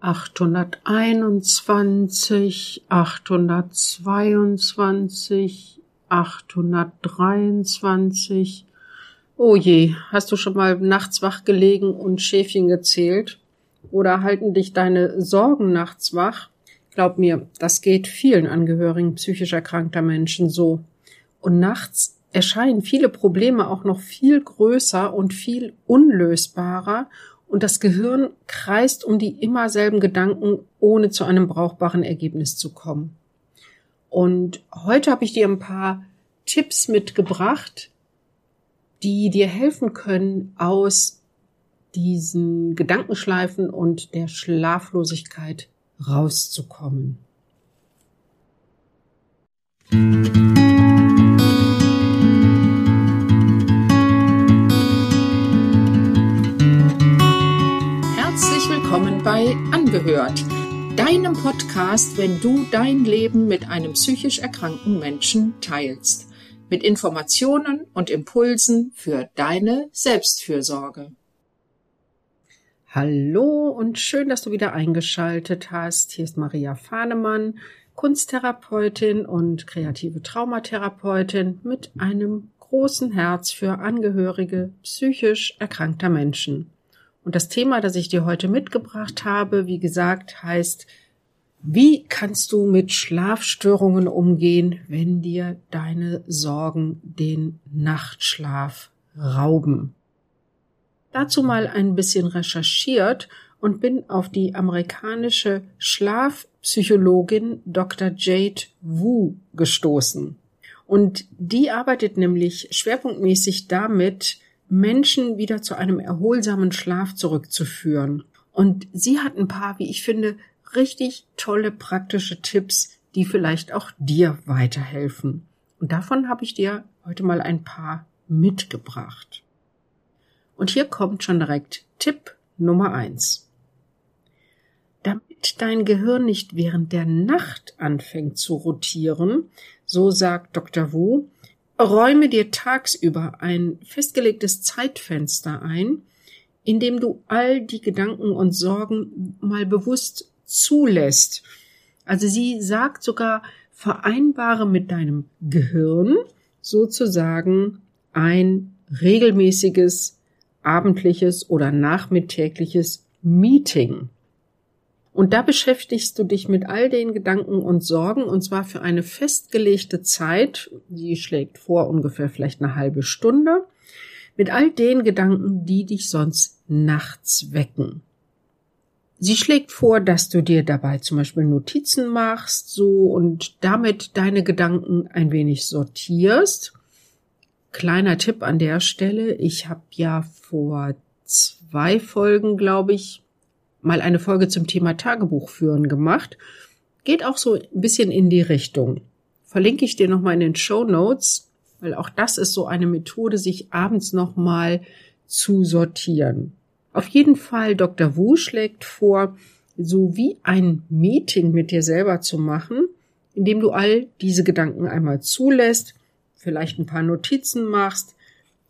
achthunderteinundzwanzig, achthundertzweiundzwanzig, achthundertdreiundzwanzig. Oh je, hast du schon mal nachts wach gelegen und Schäfchen gezählt? Oder halten dich deine Sorgen nachts wach? Glaub mir, das geht vielen Angehörigen psychisch erkrankter Menschen so. Und nachts erscheinen viele Probleme auch noch viel größer und viel unlösbarer und das Gehirn kreist um die immer selben Gedanken, ohne zu einem brauchbaren Ergebnis zu kommen. Und heute habe ich dir ein paar Tipps mitgebracht, die dir helfen können, aus diesen Gedankenschleifen und der Schlaflosigkeit rauszukommen. Musik bei Angehört, deinem Podcast, wenn du dein Leben mit einem psychisch erkrankten Menschen teilst. Mit Informationen und Impulsen für deine Selbstfürsorge. Hallo und schön, dass du wieder eingeschaltet hast. Hier ist Maria Fahnemann, Kunsttherapeutin und kreative Traumatherapeutin mit einem großen Herz für Angehörige psychisch erkrankter Menschen. Und das Thema, das ich dir heute mitgebracht habe, wie gesagt, heißt, wie kannst du mit Schlafstörungen umgehen, wenn dir deine Sorgen den Nachtschlaf rauben? Dazu mal ein bisschen recherchiert und bin auf die amerikanische Schlafpsychologin Dr. Jade Wu gestoßen. Und die arbeitet nämlich schwerpunktmäßig damit, Menschen wieder zu einem erholsamen Schlaf zurückzuführen. Und sie hat ein paar, wie ich finde, richtig tolle praktische Tipps, die vielleicht auch dir weiterhelfen. Und davon habe ich dir heute mal ein paar mitgebracht. Und hier kommt schon direkt Tipp Nummer eins. Damit dein Gehirn nicht während der Nacht anfängt zu rotieren, so sagt Dr. Wu, Räume dir tagsüber ein festgelegtes Zeitfenster ein, in dem du all die Gedanken und Sorgen mal bewusst zulässt. Also sie sagt sogar, vereinbare mit deinem Gehirn sozusagen ein regelmäßiges abendliches oder nachmittägliches Meeting. Und da beschäftigst du dich mit all den Gedanken und Sorgen und zwar für eine festgelegte Zeit, die schlägt vor ungefähr vielleicht eine halbe Stunde, mit all den Gedanken, die dich sonst nachts wecken. Sie schlägt vor, dass du dir dabei zum Beispiel Notizen machst, so und damit deine Gedanken ein wenig sortierst. Kleiner Tipp an der Stelle. Ich habe ja vor zwei Folgen, glaube ich, mal eine Folge zum Thema Tagebuch führen gemacht. Geht auch so ein bisschen in die Richtung. Verlinke ich dir nochmal in den Show Notes, weil auch das ist so eine Methode, sich abends nochmal zu sortieren. Auf jeden Fall, Dr. Wu schlägt vor, so wie ein Meeting mit dir selber zu machen, indem du all diese Gedanken einmal zulässt, vielleicht ein paar Notizen machst,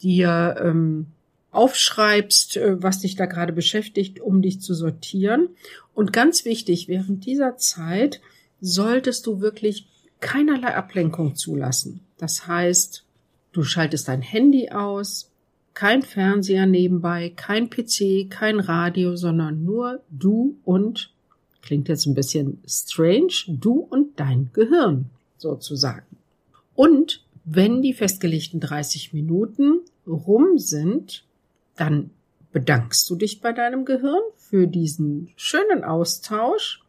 dir ähm, aufschreibst, äh, was dich da gerade beschäftigt, um dich zu sortieren. Und ganz wichtig, während dieser Zeit solltest du wirklich keinerlei Ablenkung zulassen. Das heißt, du schaltest dein Handy aus, kein Fernseher nebenbei, kein PC, kein Radio, sondern nur du und, klingt jetzt ein bisschen strange, du und dein Gehirn sozusagen. Und wenn die festgelegten 30 Minuten rum sind, dann bedankst du dich bei deinem Gehirn für diesen schönen Austausch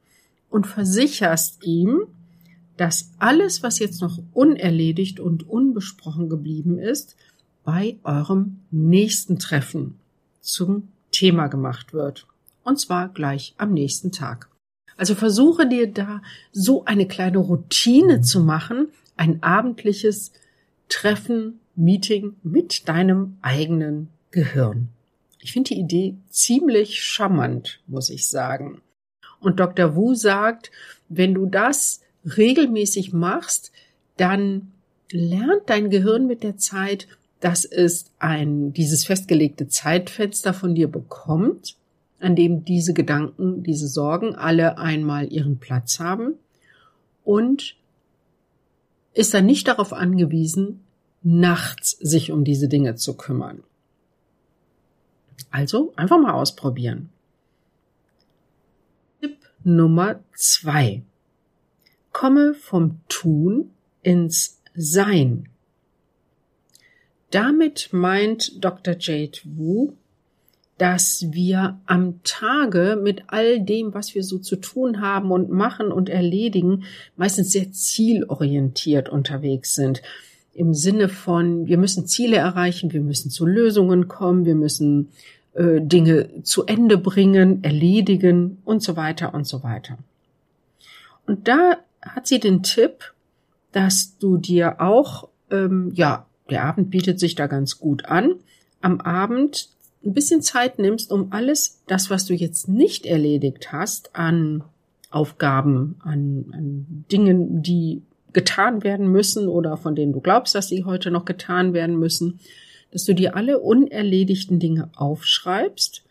und versicherst ihm, dass alles, was jetzt noch unerledigt und unbesprochen geblieben ist, bei eurem nächsten Treffen zum Thema gemacht wird. Und zwar gleich am nächsten Tag. Also versuche dir da so eine kleine Routine zu machen, ein abendliches Treffen, Meeting mit deinem eigenen Gehirn. Ich finde die Idee ziemlich charmant, muss ich sagen. Und Dr. Wu sagt, wenn du das regelmäßig machst, dann lernt dein Gehirn mit der Zeit, dass es ein, dieses festgelegte Zeitfenster von dir bekommt. an dem diese Gedanken, diese Sorgen alle einmal ihren Platz haben und ist dann nicht darauf angewiesen, nachts sich um diese Dinge zu kümmern. Also einfach mal ausprobieren. Tipp Nummer zwei. Komme vom Tun ins Sein. Damit meint Dr. Jade Wu, dass wir am Tage mit all dem, was wir so zu tun haben und machen und erledigen, meistens sehr zielorientiert unterwegs sind. Im Sinne von, wir müssen Ziele erreichen, wir müssen zu Lösungen kommen, wir müssen äh, Dinge zu Ende bringen, erledigen und so weiter und so weiter. Und da hat sie den Tipp, dass du dir auch, ähm, ja, der Abend bietet sich da ganz gut an, am Abend ein bisschen Zeit nimmst, um alles das, was du jetzt nicht erledigt hast, an Aufgaben, an, an Dingen, die getan werden müssen oder von denen du glaubst, dass sie heute noch getan werden müssen, dass du dir alle unerledigten Dinge aufschreibst,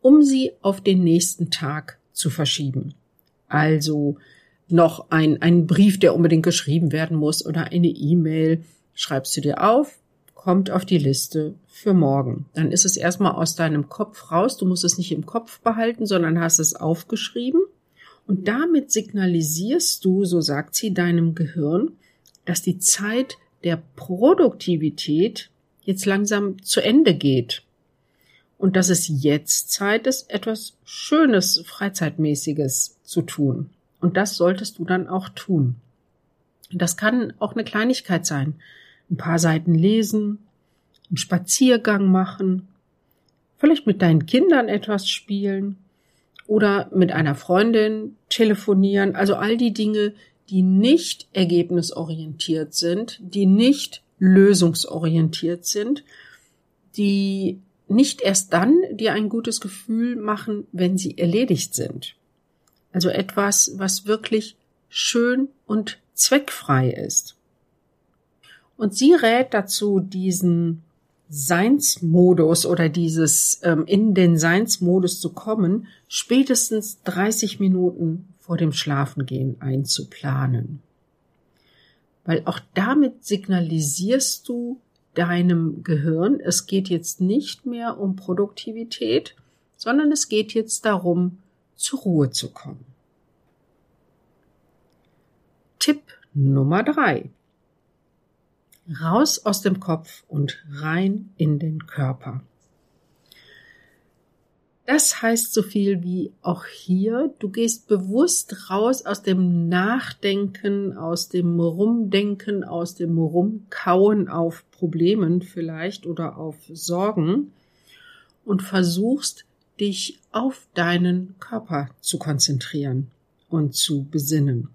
um sie auf den nächsten Tag zu verschieben. Also noch ein, ein Brief, der unbedingt geschrieben werden muss oder eine E-Mail, schreibst du dir auf, kommt auf die Liste für morgen. Dann ist es erstmal aus deinem Kopf raus. Du musst es nicht im Kopf behalten, sondern hast es aufgeschrieben. Und damit signalisierst du, so sagt sie, deinem Gehirn, dass die Zeit der Produktivität jetzt langsam zu Ende geht. Und dass es jetzt Zeit ist, etwas Schönes, Freizeitmäßiges zu tun. Und das solltest du dann auch tun. Das kann auch eine Kleinigkeit sein ein paar Seiten lesen, einen Spaziergang machen, vielleicht mit deinen Kindern etwas spielen oder mit einer Freundin telefonieren. Also all die Dinge, die nicht ergebnisorientiert sind, die nicht lösungsorientiert sind, die nicht erst dann dir ein gutes Gefühl machen, wenn sie erledigt sind. Also etwas, was wirklich schön und zweckfrei ist. Und sie rät dazu, diesen Seinsmodus oder dieses ähm, in den Seinsmodus zu kommen, spätestens 30 Minuten vor dem Schlafengehen einzuplanen. Weil auch damit signalisierst du deinem Gehirn, es geht jetzt nicht mehr um Produktivität, sondern es geht jetzt darum, zur Ruhe zu kommen. Tipp Nummer drei raus aus dem Kopf und rein in den Körper. Das heißt so viel wie auch hier, du gehst bewusst raus aus dem Nachdenken, aus dem Rumdenken, aus dem Rumkauen auf Problemen vielleicht oder auf Sorgen und versuchst dich auf deinen Körper zu konzentrieren und zu besinnen.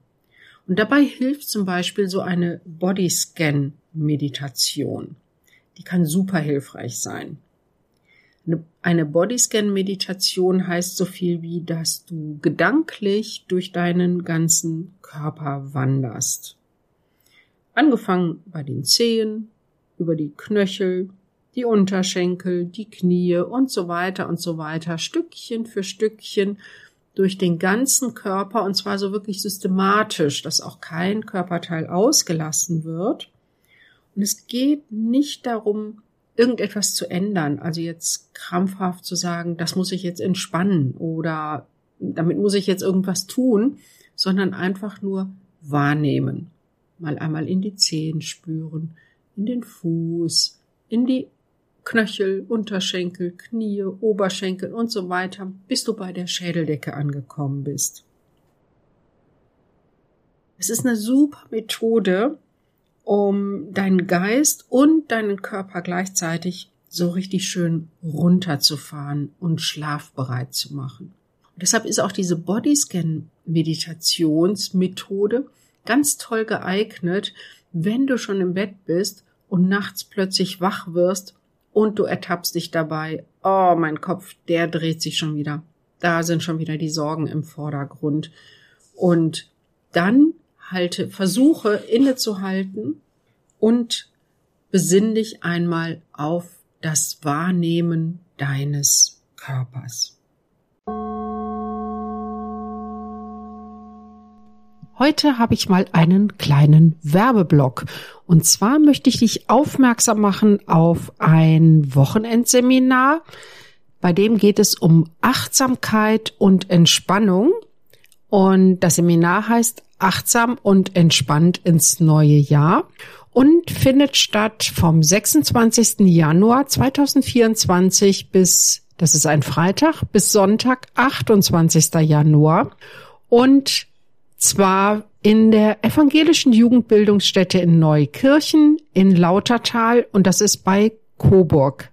Und dabei hilft zum Beispiel so eine Bodyscan Meditation. Die kann super hilfreich sein. Eine Bodyscan-Meditation heißt so viel wie, dass du gedanklich durch deinen ganzen Körper wanderst. Angefangen bei den Zehen, über die Knöchel, die Unterschenkel, die Knie und so weiter und so weiter, Stückchen für Stückchen durch den ganzen Körper und zwar so wirklich systematisch, dass auch kein Körperteil ausgelassen wird und es geht nicht darum, irgendetwas zu ändern. Also jetzt krampfhaft zu sagen, das muss ich jetzt entspannen oder damit muss ich jetzt irgendwas tun, sondern einfach nur wahrnehmen. Mal einmal in die Zehen spüren, in den Fuß, in die Knöchel, Unterschenkel, Knie, Oberschenkel und so weiter, bis du bei der Schädeldecke angekommen bist. Es ist eine super Methode, um deinen Geist und deinen Körper gleichzeitig so richtig schön runterzufahren und schlafbereit zu machen. Und deshalb ist auch diese Bodyscan Meditationsmethode ganz toll geeignet, wenn du schon im Bett bist und nachts plötzlich wach wirst und du ertappst dich dabei, oh, mein Kopf, der dreht sich schon wieder. Da sind schon wieder die Sorgen im Vordergrund. Und dann halte, versuche innezuhalten und besinn dich einmal auf das Wahrnehmen deines Körpers. Heute habe ich mal einen kleinen Werbeblock. Und zwar möchte ich dich aufmerksam machen auf ein Wochenendseminar. Bei dem geht es um Achtsamkeit und Entspannung. Und das Seminar heißt Achtsam und entspannt ins neue Jahr und findet statt vom 26. Januar 2024 bis, das ist ein Freitag, bis Sonntag, 28. Januar. Und zwar in der evangelischen Jugendbildungsstätte in Neukirchen in Lautertal und das ist bei Coburg.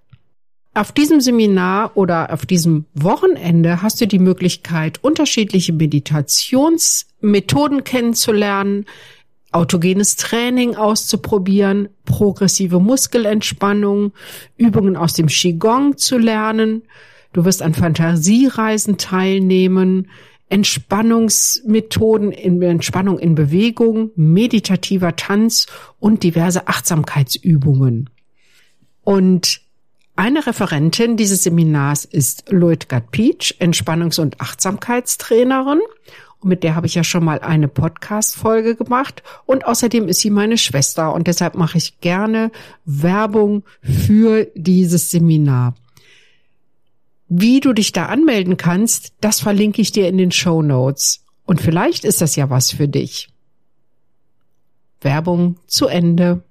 Auf diesem Seminar oder auf diesem Wochenende hast du die Möglichkeit, unterschiedliche Meditationsmethoden kennenzulernen, autogenes Training auszuprobieren, progressive Muskelentspannung, Übungen aus dem Qigong zu lernen. Du wirst an Fantasiereisen teilnehmen, Entspannungsmethoden in Entspannung in Bewegung, meditativer Tanz und diverse Achtsamkeitsübungen. Und eine Referentin dieses Seminars ist Luitgard Peach, Entspannungs- und Achtsamkeitstrainerin. Und mit der habe ich ja schon mal eine Podcast-Folge gemacht. Und außerdem ist sie meine Schwester. Und deshalb mache ich gerne Werbung für dieses Seminar. Wie du dich da anmelden kannst, das verlinke ich dir in den Show Notes. Und vielleicht ist das ja was für dich. Werbung zu Ende.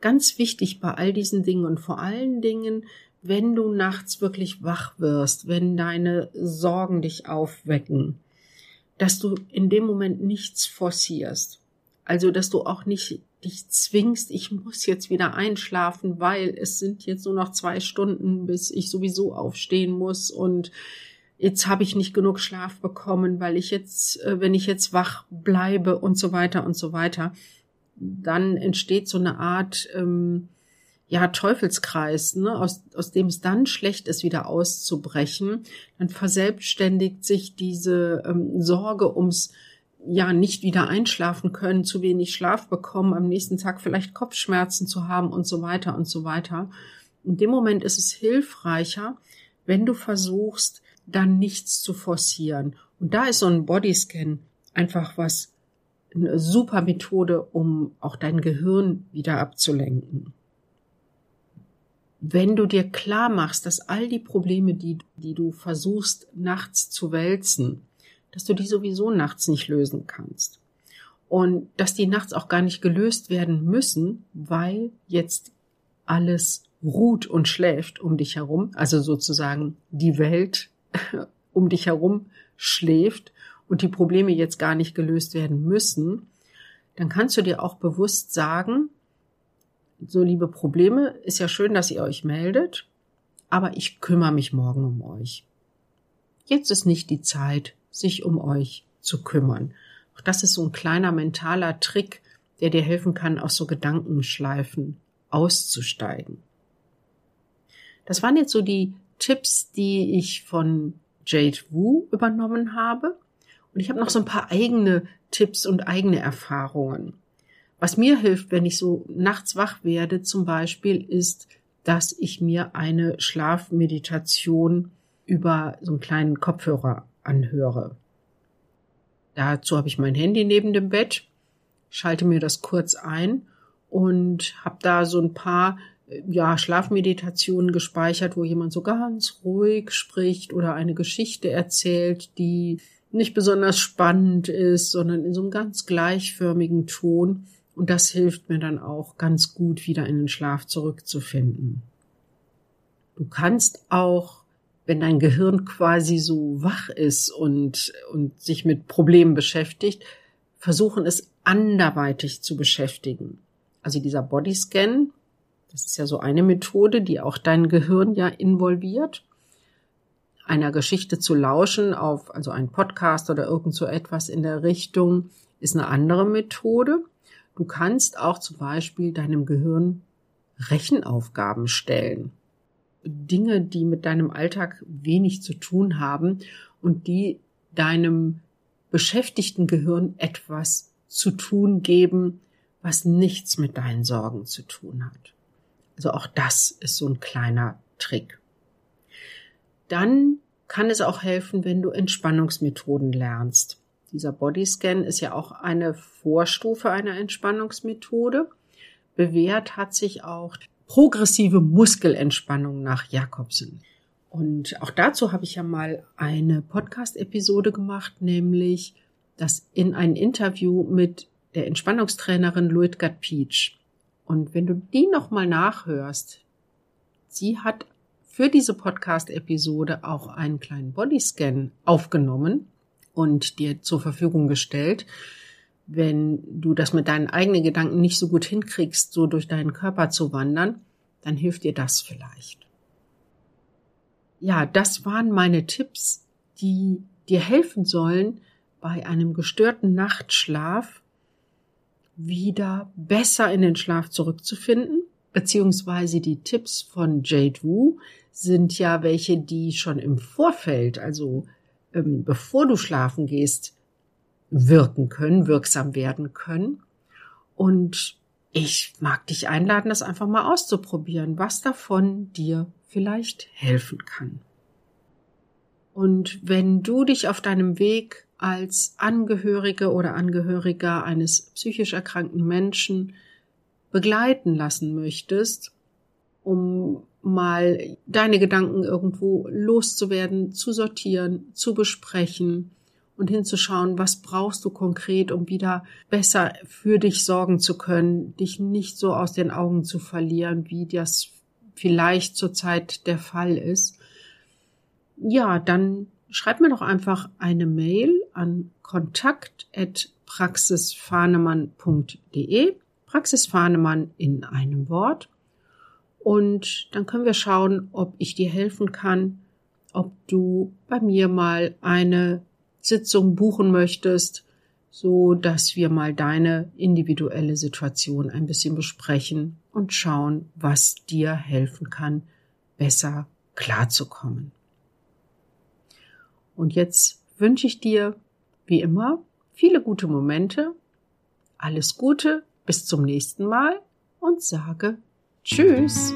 Ganz wichtig bei all diesen Dingen und vor allen Dingen, wenn du nachts wirklich wach wirst, wenn deine Sorgen dich aufwecken, dass du in dem Moment nichts forcierst. Also, dass du auch nicht dich zwingst, ich muss jetzt wieder einschlafen, weil es sind jetzt nur noch zwei Stunden, bis ich sowieso aufstehen muss und jetzt habe ich nicht genug Schlaf bekommen, weil ich jetzt, äh, wenn ich jetzt wach bleibe und so weiter und so weiter dann entsteht so eine Art ähm, ja Teufelskreis, ne, aus, aus dem es dann schlecht ist, wieder auszubrechen. Dann verselbstständigt sich diese ähm, Sorge ums ja nicht wieder einschlafen können, zu wenig Schlaf bekommen, am nächsten Tag vielleicht Kopfschmerzen zu haben und so weiter und so weiter. In dem Moment ist es hilfreicher, wenn du versuchst, dann nichts zu forcieren. Und da ist so ein Bodyscan einfach was eine super Methode, um auch dein Gehirn wieder abzulenken. Wenn du dir klar machst, dass all die Probleme, die, die du versuchst nachts zu wälzen, dass du die sowieso nachts nicht lösen kannst. Und dass die nachts auch gar nicht gelöst werden müssen, weil jetzt alles ruht und schläft um dich herum, also sozusagen die Welt um dich herum schläft und die Probleme jetzt gar nicht gelöst werden müssen, dann kannst du dir auch bewusst sagen, so liebe Probleme, ist ja schön, dass ihr euch meldet, aber ich kümmere mich morgen um euch. Jetzt ist nicht die Zeit, sich um euch zu kümmern. Auch das ist so ein kleiner mentaler Trick, der dir helfen kann, aus so Gedankenschleifen auszusteigen. Das waren jetzt so die Tipps, die ich von Jade Wu übernommen habe. Und ich habe noch so ein paar eigene Tipps und eigene Erfahrungen. Was mir hilft, wenn ich so nachts wach werde, zum Beispiel, ist, dass ich mir eine Schlafmeditation über so einen kleinen Kopfhörer anhöre. Dazu habe ich mein Handy neben dem Bett, schalte mir das kurz ein und habe da so ein paar ja, Schlafmeditationen gespeichert, wo jemand so ganz ruhig spricht oder eine Geschichte erzählt, die nicht besonders spannend ist, sondern in so einem ganz gleichförmigen Ton. Und das hilft mir dann auch ganz gut wieder in den Schlaf zurückzufinden. Du kannst auch, wenn dein Gehirn quasi so wach ist und, und sich mit Problemen beschäftigt, versuchen es anderweitig zu beschäftigen. Also dieser Bodyscan, das ist ja so eine Methode, die auch dein Gehirn ja involviert einer Geschichte zu lauschen auf, also ein Podcast oder irgend so etwas in der Richtung, ist eine andere Methode. Du kannst auch zum Beispiel deinem Gehirn Rechenaufgaben stellen. Dinge, die mit deinem Alltag wenig zu tun haben und die deinem beschäftigten Gehirn etwas zu tun geben, was nichts mit deinen Sorgen zu tun hat. Also auch das ist so ein kleiner Trick. Dann kann es auch helfen, wenn du Entspannungsmethoden lernst. Dieser Bodyscan ist ja auch eine Vorstufe einer Entspannungsmethode. Bewährt hat sich auch progressive Muskelentspannung nach Jakobsen. Und auch dazu habe ich ja mal eine Podcast-Episode gemacht, nämlich das in ein Interview mit der Entspannungstrainerin Luitgard Peach. Und wenn du die nochmal nachhörst, sie hat für diese Podcast-Episode auch einen kleinen Bodyscan aufgenommen und dir zur Verfügung gestellt. Wenn du das mit deinen eigenen Gedanken nicht so gut hinkriegst, so durch deinen Körper zu wandern, dann hilft dir das vielleicht. Ja, das waren meine Tipps, die dir helfen sollen, bei einem gestörten Nachtschlaf wieder besser in den Schlaf zurückzufinden, beziehungsweise die Tipps von Jade Wu sind ja welche, die schon im Vorfeld, also ähm, bevor du schlafen gehst, wirken können, wirksam werden können. Und ich mag dich einladen, das einfach mal auszuprobieren, was davon dir vielleicht helfen kann. Und wenn du dich auf deinem Weg als Angehörige oder Angehöriger eines psychisch erkrankten Menschen begleiten lassen möchtest, um mal deine Gedanken irgendwo loszuwerden, zu sortieren, zu besprechen und hinzuschauen, was brauchst du konkret, um wieder besser für dich sorgen zu können, dich nicht so aus den Augen zu verlieren, wie das vielleicht zurzeit der Fall ist. Ja, dann schreib mir doch einfach eine Mail an kontakt.praxisfahnemann.de Praxisfahnemann in einem Wort und dann können wir schauen, ob ich dir helfen kann, ob du bei mir mal eine Sitzung buchen möchtest, so dass wir mal deine individuelle Situation ein bisschen besprechen und schauen, was dir helfen kann, besser klarzukommen. Und jetzt wünsche ich dir, wie immer, viele gute Momente, alles Gute, bis zum nächsten Mal und sage Tschüss.